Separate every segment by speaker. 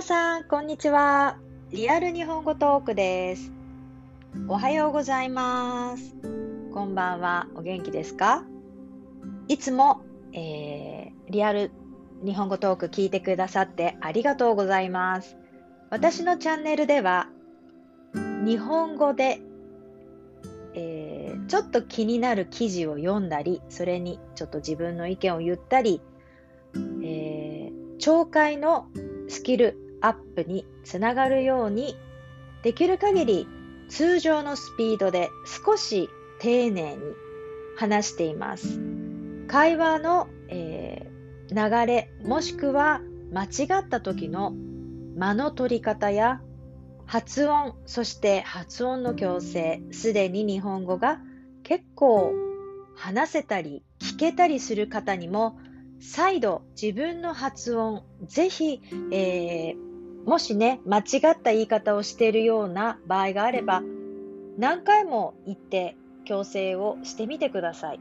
Speaker 1: 皆さん、こんにちは。リアル日本語トークです。おはようございます。こんばんは。お元気ですか？いつも、えー、リアル日本語トーク聞いてくださってありがとうございます。私のチャンネルでは、日本語で、えー、ちょっと気になる記事を読んだり、それにちょっと自分の意見を言ったり、えー、聴解のスキルアップにつながるようにできる限り通常のスピードで少し丁寧に話しています。会話の、えー、流れもしくは間違った時の間の取り方や発音そして発音の矯正すでに日本語が結構話せたり聞けたりする方にも再度自分の発音、ぜひ、えー、もしね、間違った言い方をしているような場合があれば、何回も言って矯正をしてみてください。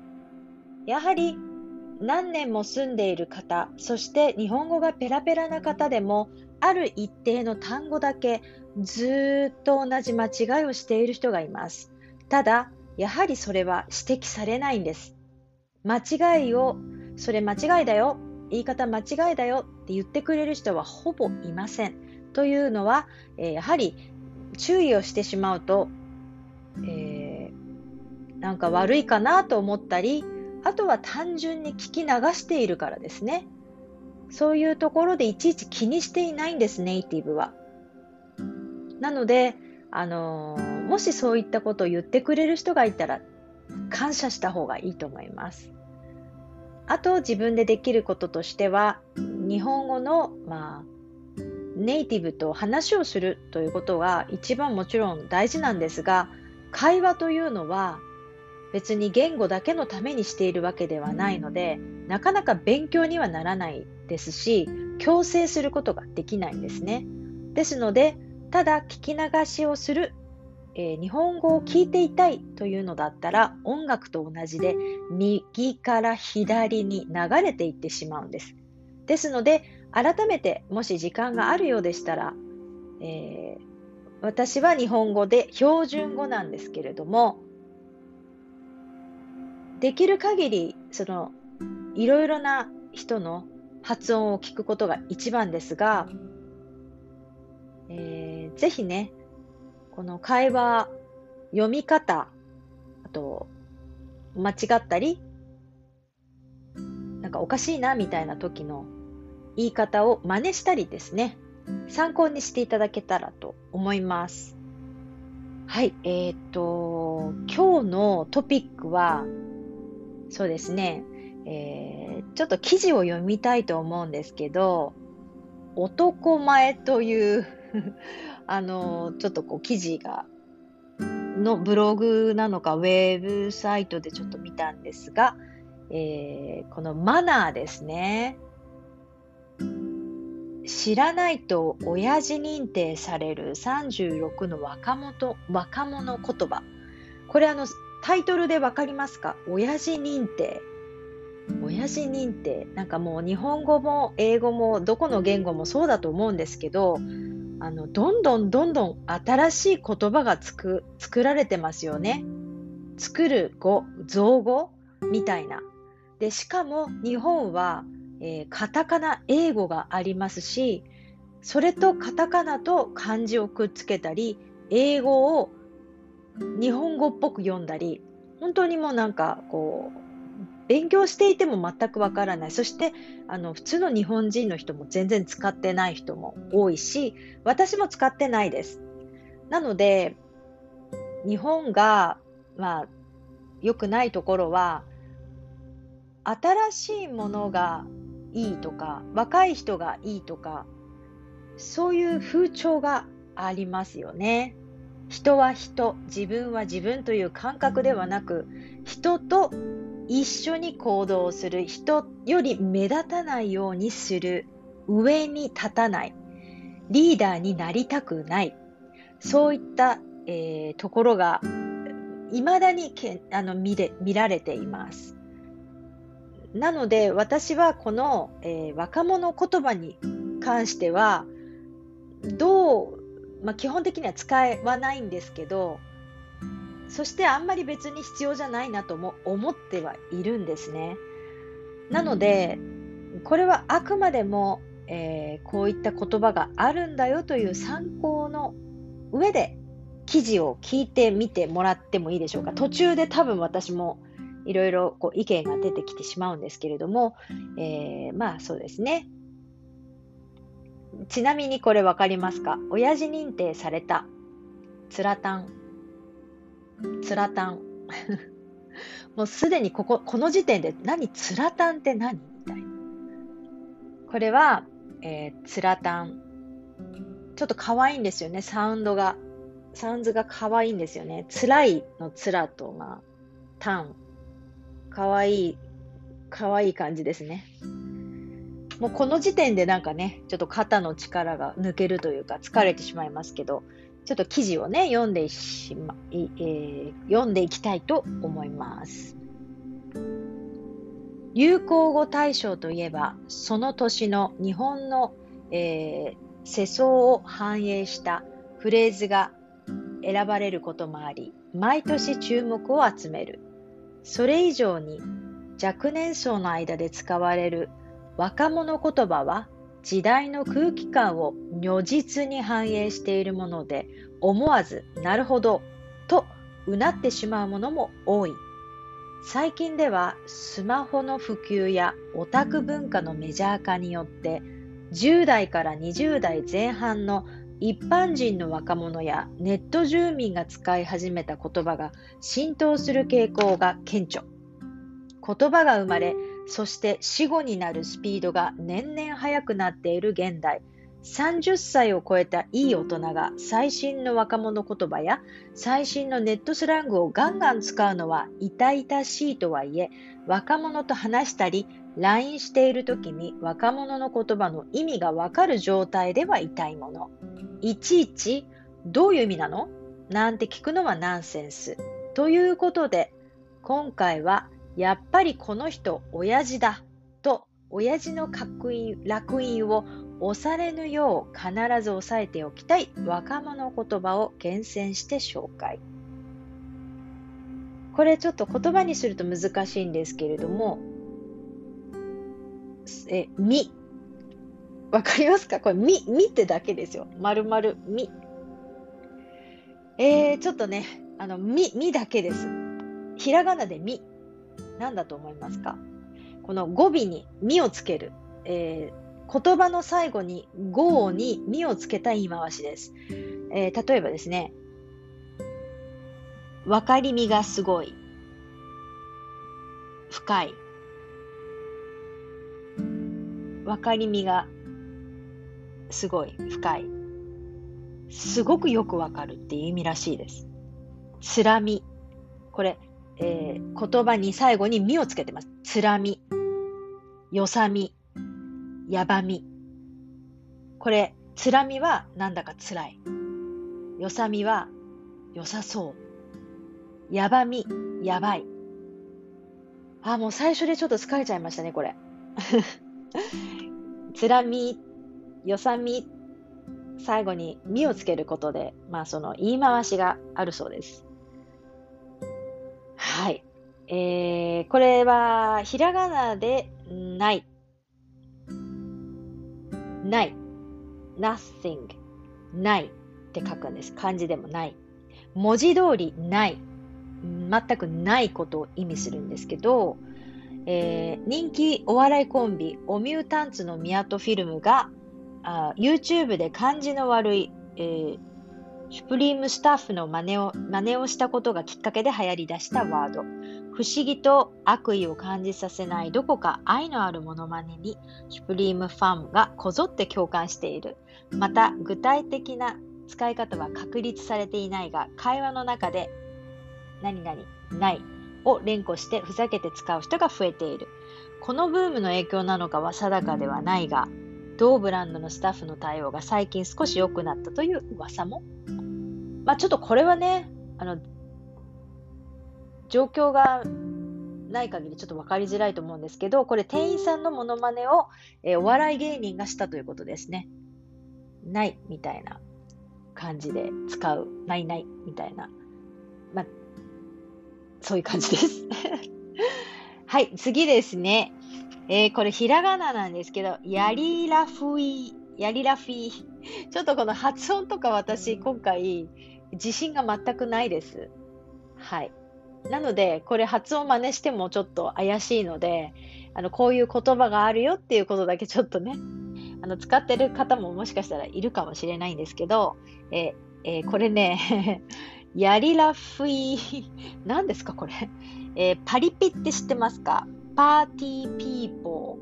Speaker 1: やはり何年も住んでいる方、そして日本語がペラペラな方でも、ある一定の単語だけずっと同じ間違いをしている人がいます。ただ、やはりそれは指摘されないんです。間違いをそれ間違いだよ、言い方間違いだよって言ってくれる人はほぼいません。というのは、えー、やはり注意をしてしまうと、えー、なんか悪いかなと思ったり、あとは単純に聞き流しているからですね。そういうところでいちいち気にしていないんです、ネイティブは。なので、あのー、もしそういったことを言ってくれる人がいたら、感謝した方がいいと思います。あと自分でできることとしては日本語の、まあ、ネイティブと話をするということは一番もちろん大事なんですが会話というのは別に言語だけのためにしているわけではないのでなかなか勉強にはならないですし強制することができないんですね。ですのでただ聞き流しをするえー、日本語を聞いていたいというのだったら音楽と同じで右から左に流れていってしまうんです。ですので改めてもし時間があるようでしたら、えー、私は日本語で標準語なんですけれどもできる限りそのいろいろな人の発音を聞くことが一番ですが、えー、ぜひねこの会話、読み方、あと、間違ったり、なんかおかしいなみたいな時の言い方を真似したりですね、参考にしていただけたらと思います。はい、えっ、と、今日のトピックは、そうですね、えー、ちょっと記事を読みたいと思うんですけど、男前という あの、ちょっとこう記事が、のブログなのかウェブサイトでちょっと見たんですが、えー、このマナーですね。知らないと親父認定される36の若者若者言葉。これあのタイトルでわかりますか？親父認定。親父認定。なんかもう日本語も英語もどこの言語もそうだと思うんですけど、あのどんどんどんどん新しい言葉がつく作られてますよね。作る語、造語みたいな。で、しかも日本は、えー、カタカナ、英語がありますし、それとカタカナと漢字をくっつけたり、英語を日本語っぽく読んだり、本当にもうなんかこう、勉強していても全くわからない。そして、あの、普通の日本人の人も全然使ってない人も多いし、私も使ってないです。なので、日本が、まあ、良くないところは、新しいものがいいとか、若い人がいいとか、そういう風潮がありますよね。人は人、自分は自分という感覚ではなく、人と一緒に行動する人より目立たないようにする上に立たないリーダーになりたくないそういった、えー、ところが未だにけあの見れ見られていますなので私はこの、えー、若者言葉に関してはどう、まあ、基本的には使わないんですけど、そしてあんまり別に必要じゃないなとも思ってはいるんですね。なので、これはあくまでも、えー、こういった言葉があるんだよという参考の上で記事を聞いてみてもらってもいいでしょうか。途中で多分私もいろいろこう意見が出てきてしまうんですけれども、えー、まあそうですね。ちなみにこれ分かりますか？親父認定された。つらたん。つらたん。もうすでにここ、この時点で何？つらたんって何？みたいな。これは、えー、つらたん。ちょっと可愛いんですよね、サウンドが。サウンズが可愛いんですよね。辛いのつらと、まあ、たん。可愛い、可愛い感じですね。もうこの時点でなんかね、ちょっと肩の力が抜けるというか疲れてしまいますけど、ちょっと記事をね、読んでしま、えー、読んでいきたいと思います。流行語大賞といえば、その年の日本の、えー、世相を反映したフレーズが選ばれることもあり、毎年注目を集める。それ以上に若年層の間で使われる若者言葉は時代の空気感を如実に反映しているもので思わずなるほどとうなってしまうものも多い。最近ではスマホの普及やオタク文化のメジャー化によって10代から20代前半の一般人の若者やネット住民が使い始めた言葉が浸透する傾向が顕著。言葉が生まれ、そして死後になるスピードが年々速くなっている現代、30歳を超えたいい大人が最新の若者言葉や最新のネットスラングをガンガン使うのは痛々しいとはいえ、若者と話したり LINE している時に若者の言葉の意味がわかる状態では痛いもの。いちいちどういう意味なの？なんて聞くのはナンセンス。ということで、今回はやっぱりこの人、親父だと、親父の烙印を押されぬよう必ず押さえておきたい若者言葉を厳選して紹介。これちょっと言葉にすると難しいんですけれども、え、み。わかりますか？これ、み、みってだけですよ。まるまる、み。えー、ちょっとね、あの、み、みだけです。ひらがなでみ。何だと思いますか？この語尾に「み」をつける、えー、言葉の最後に「語」に「み」をつけた言い回しです、えー、例えばですね分かりみがすごい深い分かりみがすごい深いすごくよくわかるっていう意味らしいです。つらみ。これ、えー、言葉に最後にみをつけてます。つらみ、よさみ、やばみ。これ、つらみはなんだかつらい。よさみは良さそう。やばみ、やばい。あ、もう最初でちょっと疲れちゃいましたね、これ。つらみ、よさみ、最後にみをつけることで、まあその言い回しがあるそうです。はい。えー、これは、ひらがなで、ない。ない。nothing. ないって書くんです。漢字でもない。文字通りない。全くないことを意味するんですけど、えー、人気お笑いコンビ、オミュータンツのミアトフィルムが、あ YouTube で漢字の悪い、えー、シュプリームスタッフの真似を真似をしたことがきっかけで流行り出したワード。不思議と悪意を感じさせないどこか愛のあるモノマネにシュプリームファンがこぞって共感している。また具体的な使い方は確立されていないが会話の中で何々ないを連呼してふざけて使う人が増えている。このブームの影響なのかは定かではないが同ブランドのスタッフの対応が最近少し良くなったという噂も。まあちょっとこれはね、あの、状況がない限りちょっと分かりづらいと思うんですけど、これ店員さんのモノマネを、えー、お笑い芸人がしたということですね。ないみたいな感じで使う、ないないみたいな。まあ、そういう感じです。はい、次ですね。えー、これひらがななんですけど、やりらふい、やりらふい。ちょっとこの発音とか私今回自信が全くないです。はい。なので、これ発音真似してもちょっと怪しいので、あの、こういう言葉があるよっていうことだけちょっとね、あの、使ってる方ももしかしたらいるかもしれないんですけど、ええー、これね、やりらふい、何ですかこれ、えー、パリピって知ってますか？パーティーピーポ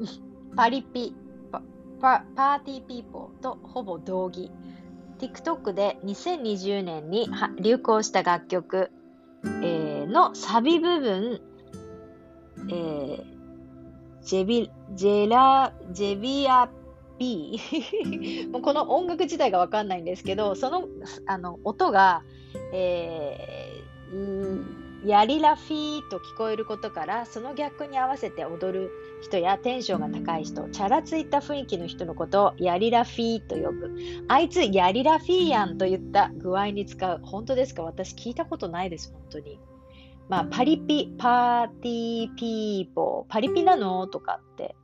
Speaker 1: ー。パリピパパ、ーティーピーポーとほぼ同義。TikTok で2020年に流行した楽曲、えー、のサビ部分、えー、ジェビ、ジェラ、ジェビア B もうこの音楽自体がわかんないんですけど、そのあの音が、えー、やりラフィーと聞こえることからその逆に合わせて踊る人やテンションが高い人チャラついた雰囲気の人のことをヤリラフィーと呼ぶ。あいつヤリラフィーやんと言った具合に使う。本当ですか？私聞いたことないです本当に。まあパリピ party people。パリピなの？とかって。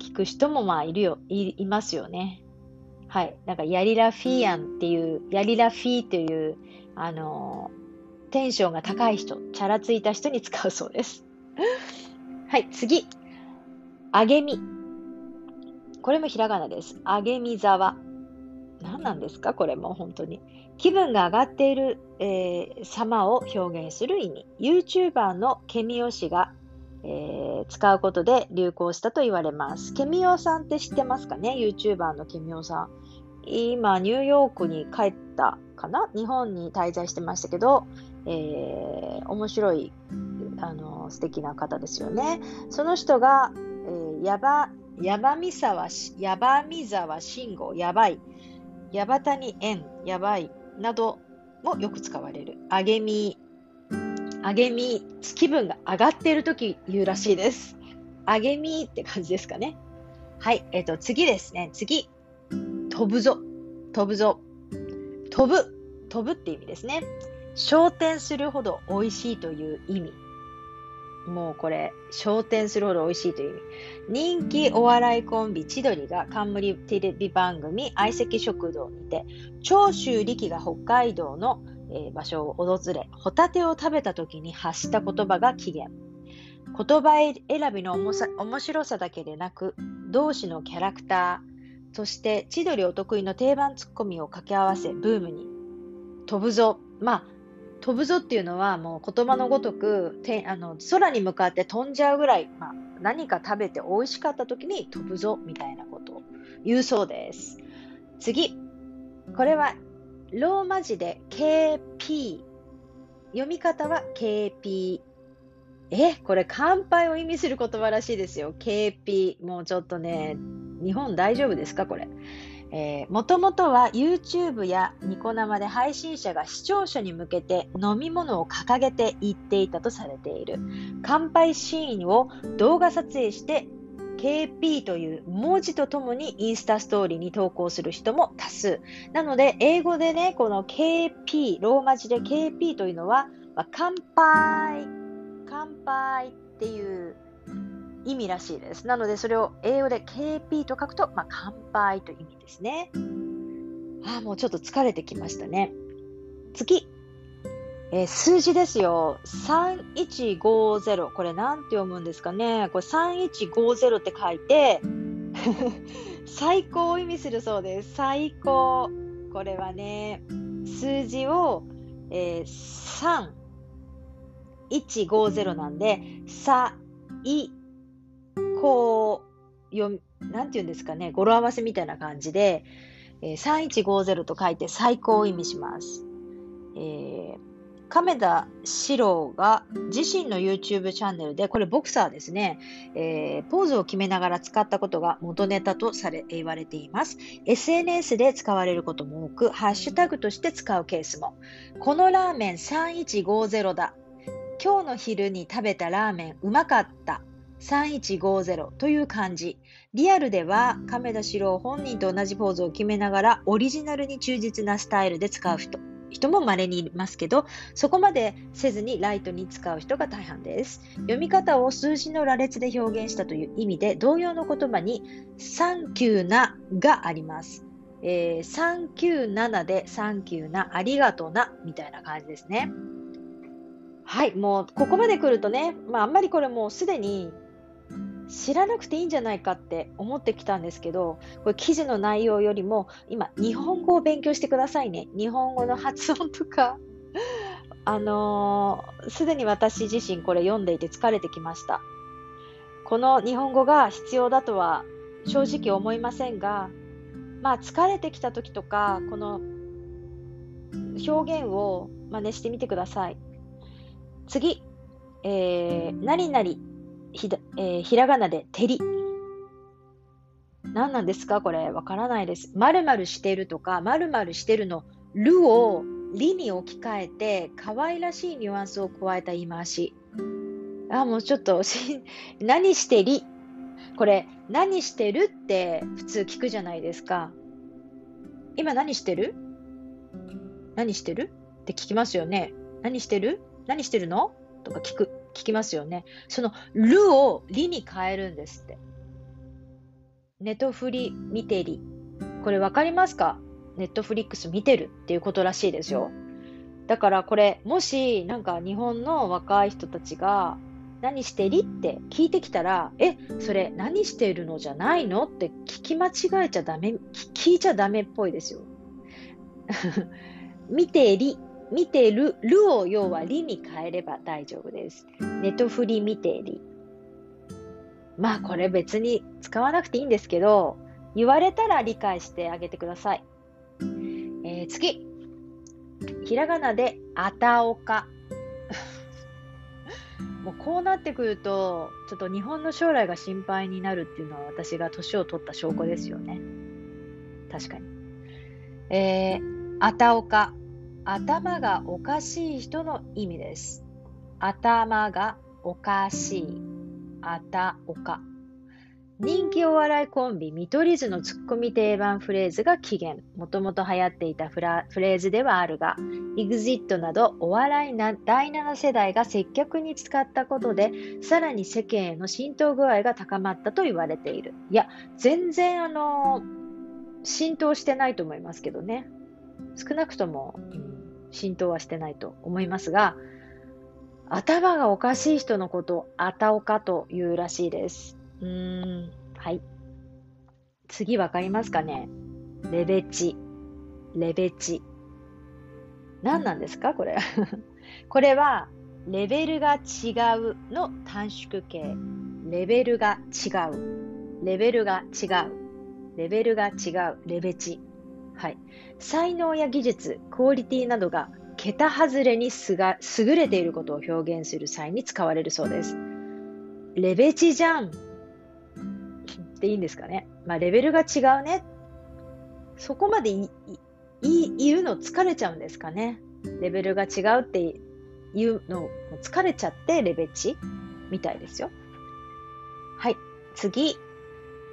Speaker 1: 聞く人もまあいるよ。いいますよね。はい。なんかヤリラフィーやんっていうヤリラフィーというあのーテンションが高い人、チャラついた人に使うそうです。はい、次。あげみ。これもひらがなです。あげみざわ。何なんですか？これも本当に。気分が上がっている、えー、様を表現する意味。YouTuber のケミオ氏が、えー、使うことで流行したと言われます。ケミオさんって知ってますかね ?YouTuber のケミオさん。今、ニューヨークに帰ったかな？日本に滞在してましたけど、えー、面白い、あの、素敵な方ですよね。その人が、えー、やば、やばみさわ、やばみざわ信号、やばい、やばたに縁、やばい、などもよく使われる。あげみ、あげみ、気分が上がっているとき言うらしいです。あげみって感じですかね。はい、えっ、ー、と、次ですね。次。飛ぶぞ。飛ぶぞ。飛ぶ。飛ぶって意味ですね。昇天するほど美味しいという意味。もうこれ、昇天するほど美味しいという意味。人気お笑いコンビ千鳥が冠テレビ番組相席食堂にて、長州力が北海道の、えー、場所を訪れ、ホタテを食べた時に発した言葉が起源。言葉選びの面白さだけでなく、同士のキャラクター、そして千鳥お得意の定番ツッコミを掛け合わせ、ブームに。飛ぶぞ。まあ、飛ぶぞっていうのはもう言葉のごとくてあの空に向かって飛んじゃうぐらい、まあ、何か食べて美味しかった時に飛ぶぞみたいなことを言うそうです。次。これはローマ字で KP。読み方は KP。え、これ乾杯を意味する言葉らしいですよ。KP。もうちょっとね、日本大丈夫ですかこれ。もともとは YouTube やニコ生で配信者が視聴者に向けて飲み物を掲げて言っていたとされている乾杯シーンを動画撮影して KP という文字とともにインスタストーリーに投稿する人も多数。なので、英語でね、この KP、ローマ字で KP というのは、まあ、乾杯、乾杯っていう意味らしいです。なので、それを英語で KP と書くと、まあ、乾杯という意味ですね。ああ、もうちょっと疲れてきましたね。次。えー、数字ですよ。3150。これなんて読むんですかね。これ3150って書いて、最高を意味するそうです。最高。これはね、数字を、えー、3150なんで、さ、い、こう、読なんて言うんですかね、語呂合わせみたいな感じで、えー、3150と書いて最高を意味します。えー、亀田史郎が自身の YouTube チャンネルで、これボクサーですね、えー、ポーズを決めながら使ったことが元ネタとされ、言われています。SNS で使われることも多く、ハッシュタグとして使うケースも。このラーメン3150だ。今日の昼に食べたラーメンうまかった。3150という漢字。リアルでは亀田史郎本人と同じポーズを決めながらオリジナルに忠実なスタイルで使う人。人も稀にいますけど、そこまでせずにライトに使う人が大半です。読み方を数字の羅列で表現したという意味で、同様の言葉にサンキューながあります。えー、サンキュー7でサンキューな、ありがとうな、みたいな感じですね。はい、もうここまで来るとね、まあ、あんまりこれもうすでに知らなくていいんじゃないかって思ってきたんですけど、これ記事の内容よりも今、日本語を勉強してくださいね。日本語の発音とか。あのす、でに私自身これ読んでいて疲れてきました。この日本語が必要だとは正直思いませんが、まあ疲れてきた時とか、この表現を真似してみてください。次、えー、何々ひだ、えー、ひらがなで照り。何なんですかこれ？わからないです。〇〇してるとか、〇〇してるの、るをりに置き換えて、可愛らしいニュアンスを加えた言い回し。あ、もうちょっと、し 何してり？これ、何してるって普通聞くじゃないですか。今何してる？何してる？って聞きますよね。何してる？何してるの？とか聞く。聞きますよね。そのるをりに変えるんですって。ネトフリ見てり。これ分かりますか？ネットフリックス見てるっていうことらしいですよ。だからこれ、もしなんか日本の若い人たちが何してりって聞いてきたら、え、それ何してるのじゃないの？って聞き間違えちゃダメ、聞いちゃダメっぽいですよ。見てり見てる、るを要はりに変えれば大丈夫です。ネトフリ見てり。まあこれ別に使わなくていいんですけど、言われたら理解してあげてください。えー、次。ひらがなであたおか。もうこうなってくると、ちょっと日本の将来が心配になるっていうのは私が年を取った証拠ですよね。確かに。えー、あたおか。頭がおかしい人の意味です。頭がおかしい。あたおか。人気お笑いコンビ見取り図のツッコミ定番フレーズが起源。もともと流行っていたフレーズではあるが、EXIT などお笑いな第7世代が積極に使ったことで、さらに世間への浸透具合が高まったと言われている。いや、全然あの、浸透してないと思いますけどね。少なくとも、うん浸透はしてないと思いますが、頭がおかしい人のことをあたおかというらしいです。うーん、はい。次わかりますかね？レベチ。レベチ。何なんですか？これ。これは、レベルが違うの短縮形。レベルが違う。レベルが違う。レベルが違う。レベチ。はい。才能や技術、クオリティなどが桁外れにすが優れていることを表現する際に使われるそうです。レベチじゃんっていいんですかね。まあ、レベルが違うね。そこまでいい言うの疲れちゃうんですかね。レベルが違うって言うの疲れちゃってレベチみたいですよ。はい。次。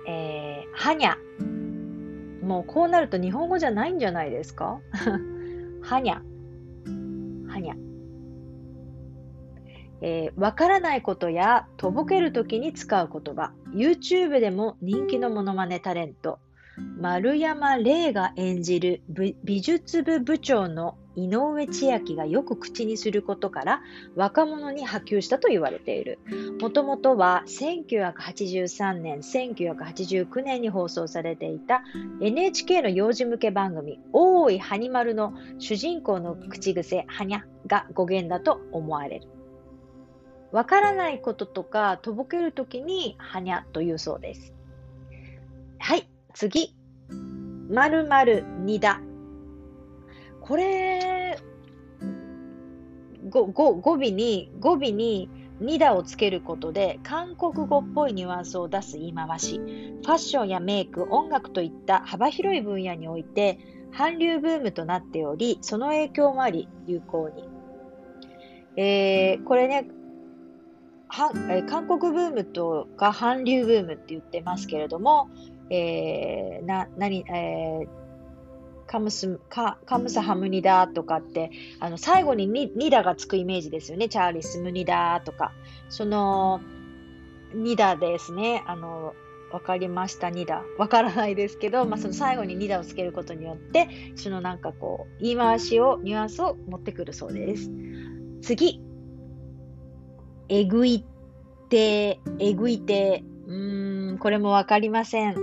Speaker 1: えー、はにゃ。もうこうなると日本語じゃないんじゃないですか？はにゃ。はにゃ。えー、わからないことやとぼけるときに使う言葉。YouTube でも人気のモノマネタレント。丸山礼が演じる美術部部長の井上千秋がよく口にすることから若者に波及したと言われている。もともとは1983年、1989年に放送されていた NHK の幼児向け番組、大いはに丸の主人公の口癖、はにゃが語源だと思われる。わからないこととか、とぼけるときに、はにゃというそうです。はい、次。まるにだ。これ、語語尾に、語尾にニダをつけることで韓国語っぽいニュアンスを出す言い回し、ファッションやメイク、音楽といった幅広い分野において韓流ブームとなっており、その影響もあり有効に。えー、これね、はえ韓国ブームとか韓流ブームって言ってますけれども、えー、な、何、えー、カムス、カカムサハムニダとかって、あの、最後にニニダがつくイメージですよね。チャーリスムニダとか。その、ニダですね。あの、わかりました、2打。わからないですけど、まあ、その最後に2打をつけることによって、そのなんかこう、言い回しを、ニュアンスを持ってくるそうです。次。えぐいて、えぐいて、うーん、これもわかりません。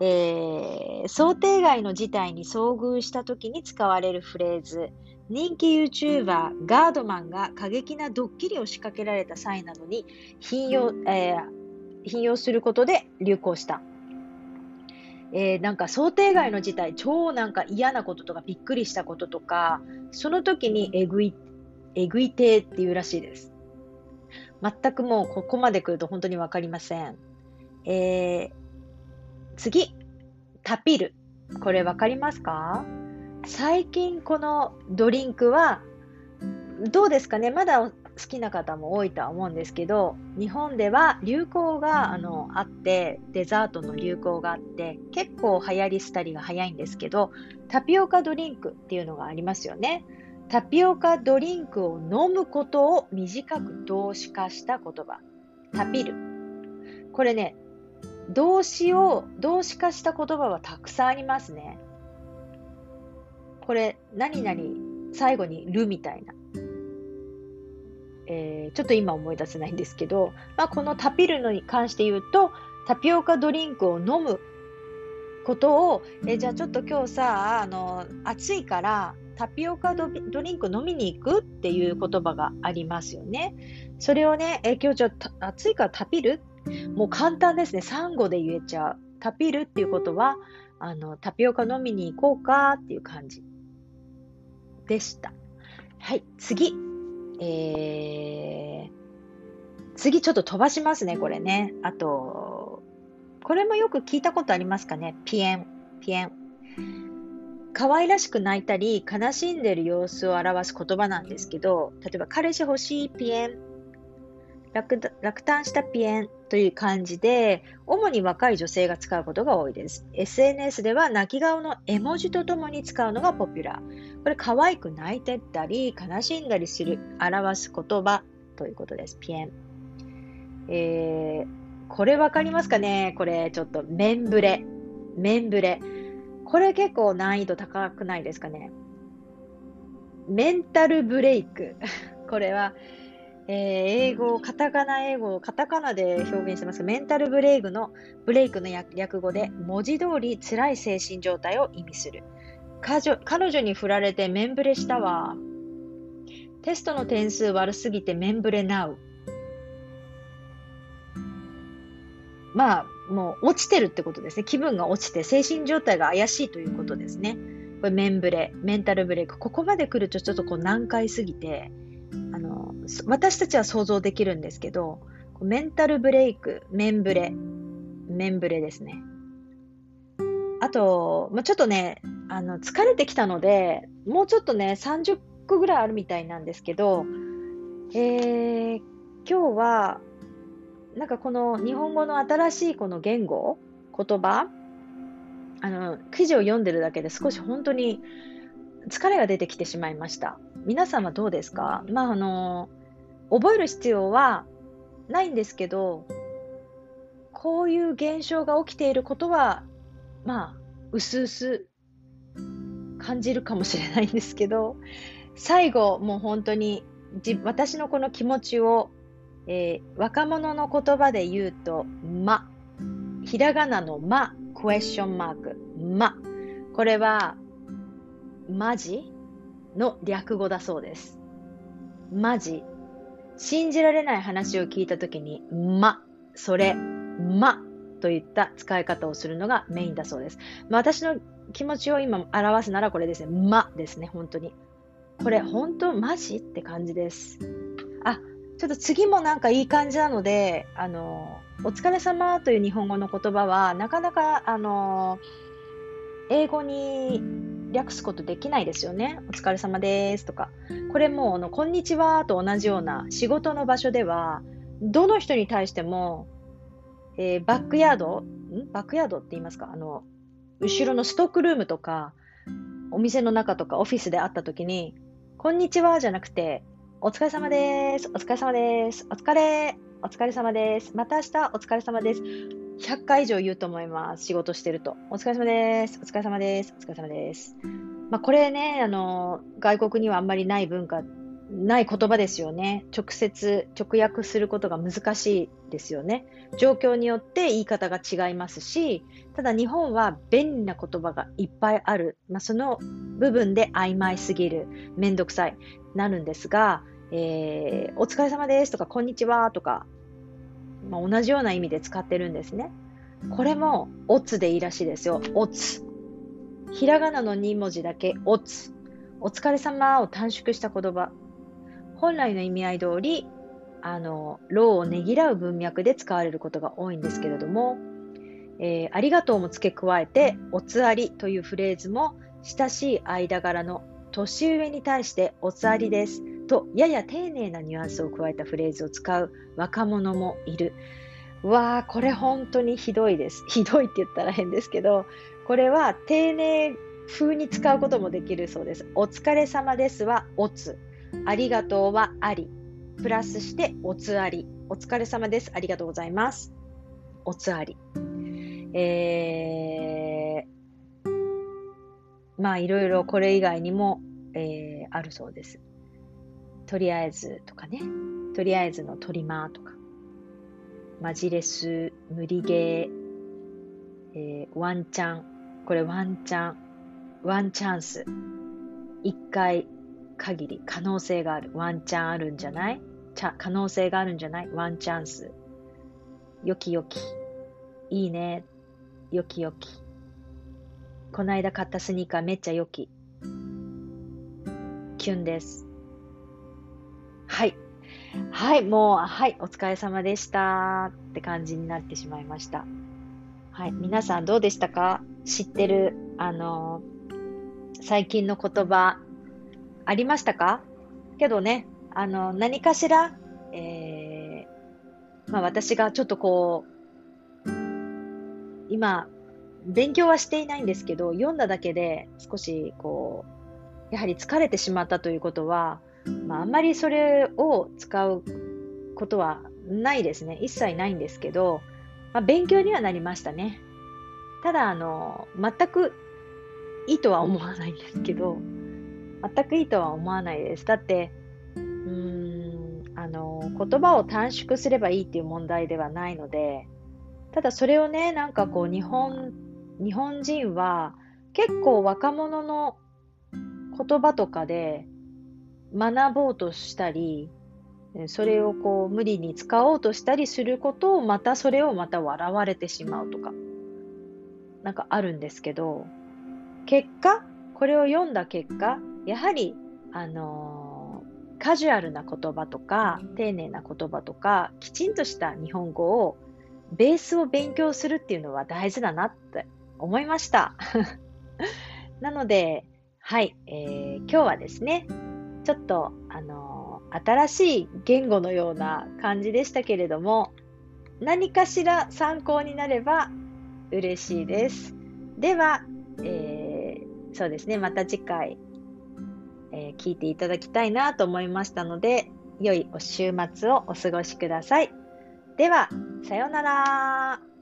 Speaker 1: えー、想定外の事態に遭遇した時に使われるフレーズ。人気 YouTuber ガードマンが過激なドッキリを仕掛けられた際などに引用、えー、引用することで流行した。えー、なんか想定外の事態、超なんか嫌なこととかびっくりしたこととか、その時にえぐい、えぐいてっていうらしいです。全くもうここまで来ると本当にわかりません。えー、次、タピル。これわかりますか？最近このドリンクはどうですかね？まだ好きな方も多いとは思うんですけど日本では流行があのあってデザートの流行があって結構流行り廃りが早いんですけどタピオカドリンクっていうのがありますよねタピオカドリンクを飲むことを短く動詞化した言葉。タピル。これね動詞を動詞化した言葉はたくさんありますね。これ何々最後にるみたいな。えー、ちょっと今思い出せないんですけど、まあ、このタピルのに関して言うと、タピオカドリンクを飲むことを、えじゃあちょっと今日さ、あの、暑いからタピオカドリンク飲みに行くっていう言葉がありますよね。それをね、え今日ちょっと暑いからタピルもう簡単ですね。サンゴで言えちゃう。タピルっていうことは、あの、タピオカ飲みに行こうかっていう感じでした。はい、次。えー、次ちょっと飛ばしますね、これね。あと、これもよく聞いたことありますかね？ピエン、ピエン。可愛らしく泣いたり、悲しんでる様子を表す言葉なんですけど、例えば、彼氏欲しいピエン、落胆したピエンという感じで、主に若い女性が使うことが多いです。SNS では泣き顔の絵文字とともに使うのがポピュラー。これ可愛く泣いてったり悲しんだりする表す言葉ということです。ピエン。えー、これわかりますかね？これちょっとメンブレ。メンブレ。これ結構難易度高くないですかね？メンタルブレイク。これは、えー、英語、カタカナ英語、カタカナで表現してますメンタルブレイクの、ブレイクの略語で、文字通り辛い精神状態を意味する。彼女に振られてメンブレしたわ。テストの点数悪すぎてメンブレナウ。まあ、もう落ちてるってことですね。気分が落ちて精神状態が怪しいということですね。これメンブレ、メンタルブレイク。ここまで来るとちょっとこう難解すぎて、あの、私たちは想像できるんですけど、メンタルブレイク、メンブレ、メンブレですね。あと、まあ、ちょっとね、あの、疲れてきたので、もうちょっとね、30個ぐらいあるみたいなんですけど、えー、今日は、なんかこの日本語の新しいこの言語、言葉、あの、記事を読んでるだけで少し本当に疲れが出てきてしまいました。皆さんはどうですか？まあ、あの、覚える必要はないんですけど、こういう現象が起きていることはまあ、うすうす感じるかもしれないんですけど、最後、もう本当に私のこの気持ちを、えー、若者の言葉で言うと、ま。ひらがなのま、クエスチョンマーク、ま。これは、マジの略語だそうです。マジ。信じられない話を聞いたときに、ま、それ、まといった使い方をするのがメインだそうです。まあ、私の気持ちを今表すならこれですね。まですね、本当に。これ、本当マジ？って感じです。あ、ちょっと次もなんかいい感じなので、あの、お疲れ様という日本語の言葉は、なかなか、あの、英語に略すことできないですよね。お疲れ様ですとか。これも、あの、こんにちはと同じような仕事の場所では、どの人に対しても、えー、バックヤードん？バックヤードって言いますか？あの、後ろのストックルームとか、お店の中とかオフィスで会った時に、こんにちはじゃなくて、お疲れ様です。お疲れ様です。お疲れ。お疲れ様です。また明日お疲れ様です。100回以上言うと思います。仕事してると。お疲れ様です。お疲れ様です。お疲れ様です。まあ、これね、あの、外国にはあんまりない文化ない言葉ですよね。直接、直訳することが難しいですよね。状況によって言い方が違いますし、ただ日本は便利な言葉がいっぱいある。まあ、その部分で曖昧すぎる、めんどくさい、なるんですが、えー、お疲れ様ですとか、こんにちはとか、まあ、同じような意味で使ってるんですね。これも、おつでいいらしいですよ。おつ。ひらがなの2文字だけ、おつ。お疲れ様を短縮した言葉。本来の意味合い通り、あの、労をねぎらう文脈で使われることが多いんですけれども、えー、ありがとうも付け加えて、おつありというフレーズも、親しい間柄の年上に対しておつありですと、やや丁寧なニュアンスを加えたフレーズを使う若者もいる。わあ、これ本当にひどいです。ひどいって言ったら変ですけど、これは丁寧風に使うこともできるそうです。お疲れ様ですはおつ。ありがとうはあり。プラスしておつあり。お疲れ様です。ありがとうございます。おつあり。えー、まあいろいろこれ以外にも、えー、あるそうです。とりあえずとかね。とりあえずのトリマーとか。マジレス、無理ゲー、えー、ワンチャン。これワンチャン。ワンチャンス。一回限り可能性がある。ワンチャンあるんじゃない？可能性があるんじゃない？ワンチャンス。よきよき。いいね。よきよき。こないだ買ったスニーカーめっちゃよき。キュンです。はい。はい、もう、はい、お疲れ様でしたって感じになってしまいました。はい、皆さんどうでしたか？知ってる、あの、最近の言葉、ありましたか？けどね、あの、何かしら、えー、まあ私がちょっとこう、今、勉強はしていないんですけど、読んだだけで少しこう、やはり疲れてしまったということは、まああんまりそれを使うことはないですね。一切ないんですけど、まあ、勉強にはなりましたね。ただ、あの、全くいいとは思わないんですけど、全くいいとは思わないです。だって、うーん、あの、言葉を短縮すればいいっていう問題ではないので、ただそれをね、なんかこう、日本、日本人は結構若者の言葉とかで学ぼうとしたり、それをこう無理に使おうとしたりすることをまたそれをまた笑われてしまうとか、なんかあるんですけど、結果、これを読んだ結果、やはり、あのー、カジュアルな言葉とか、丁寧な言葉とか、きちんとした日本語を、ベースを勉強するっていうのは大事だなって思いました。なので、はい、えー、今日はですね、ちょっと、あのー、新しい言語のような感じでしたけれども、何かしら参考になれば嬉しいです。では、えー、そうですね、また次回えー、聞いていただきたいなと思いましたので、良いお週末をお過ごしください。では、さようなら。